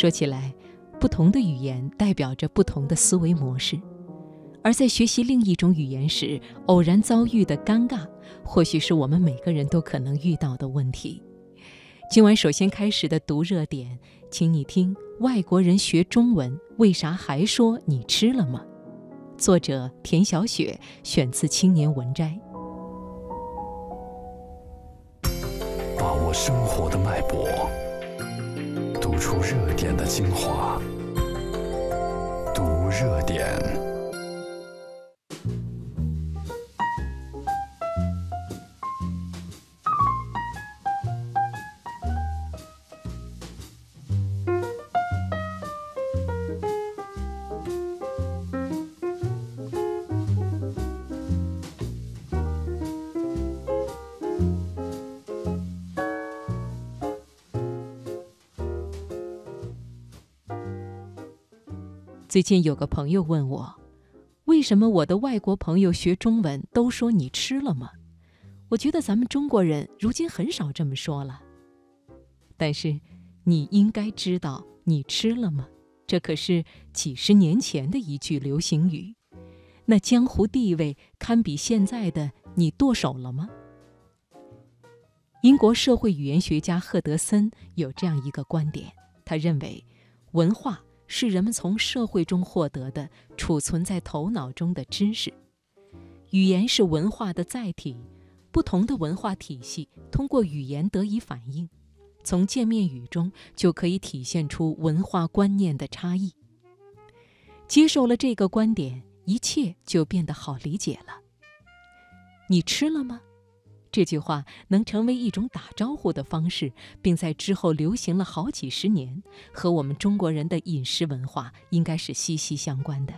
说起来，不同的语言代表着不同的思维模式，而在学习另一种语言时，偶然遭遇的尴尬，或许是我们每个人都可能遇到的问题。今晚首先开始的读热点，请你听：外国人学中文为啥还说你吃了吗？作者田小雪，选自《青年文摘》。把握生活的脉搏，读出热点的精华，读热点。最近有个朋友问我，为什么我的外国朋友学中文都说你吃了吗？我觉得咱们中国人如今很少这么说了。但是，你应该知道，你吃了吗？这可是几十年前的一句流行语，那江湖地位堪比现在的“你剁手了吗？”英国社会语言学家赫德森有这样一个观点，他认为，文化。是人们从社会中获得的、储存在头脑中的知识。语言是文化的载体，不同的文化体系通过语言得以反映，从见面语中就可以体现出文化观念的差异。接受了这个观点，一切就变得好理解了。你吃了吗？这句话能成为一种打招呼的方式，并在之后流行了好几十年，和我们中国人的饮食文化应该是息息相关的。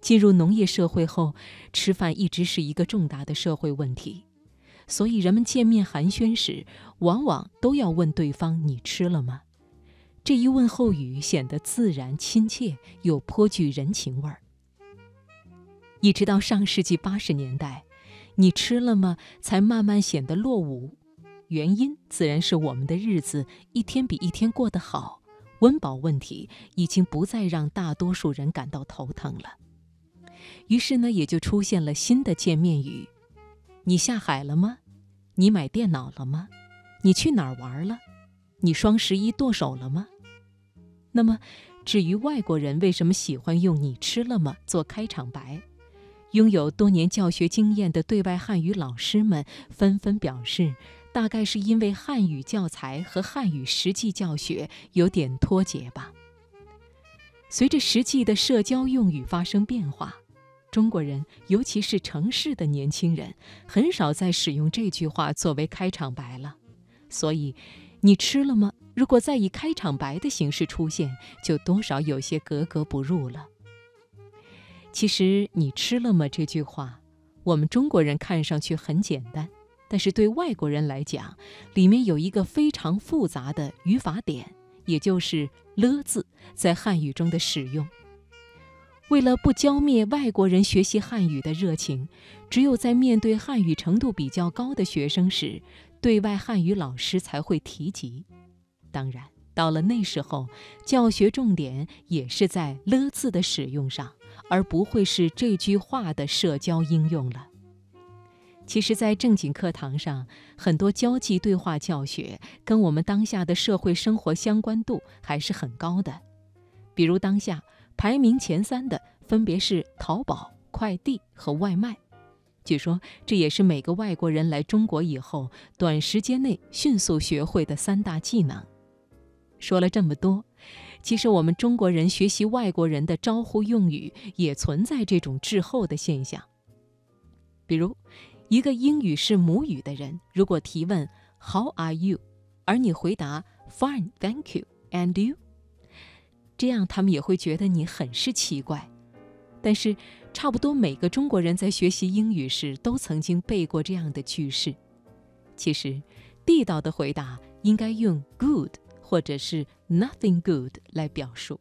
进入农业社会后，吃饭一直是一个重大的社会问题，所以人们见面寒暄时，往往都要问对方“你吃了吗”。这一问候语显得自然亲切，又颇具人情味儿。一直到上世纪八十年代。你吃了吗？才慢慢显得落伍，原因自然是我们的日子一天比一天过得好，温饱问题已经不再让大多数人感到头疼了。于是呢，也就出现了新的见面语：你下海了吗？你买电脑了吗？你去哪儿玩了？你双十一剁手了吗？那么，至于外国人为什么喜欢用“你吃了吗”做开场白？拥有多年教学经验的对外汉语老师们纷纷表示，大概是因为汉语教材和汉语实际教学有点脱节吧。随着实际的社交用语发生变化，中国人，尤其是城市的年轻人，很少再使用这句话作为开场白了。所以，你吃了吗？如果再以开场白的形式出现，就多少有些格格不入了。其实“你吃了吗”这句话，我们中国人看上去很简单，但是对外国人来讲，里面有一个非常复杂的语法点，也就是“了”字在汉语中的使用。为了不浇灭外国人学习汉语的热情，只有在面对汉语程度比较高的学生时，对外汉语老师才会提及。当然，到了那时候，教学重点也是在“了”字的使用上。而不会是这句话的社交应用了。其实，在正经课堂上，很多交际对话教学跟我们当下的社会生活相关度还是很高的。比如，当下排名前三的分别是淘宝、快递和外卖。据说，这也是每个外国人来中国以后，短时间内迅速学会的三大技能。说了这么多。其实，我们中国人学习外国人的招呼用语，也存在这种滞后的现象。比如，一个英语是母语的人，如果提问 “How are you”，而你回答 “Fine, thank you, and you”，这样他们也会觉得你很是奇怪。但是，差不多每个中国人在学习英语时，都曾经背过这样的句式。其实，地道的回答应该用 “good”。或者是 nothing good 来表述。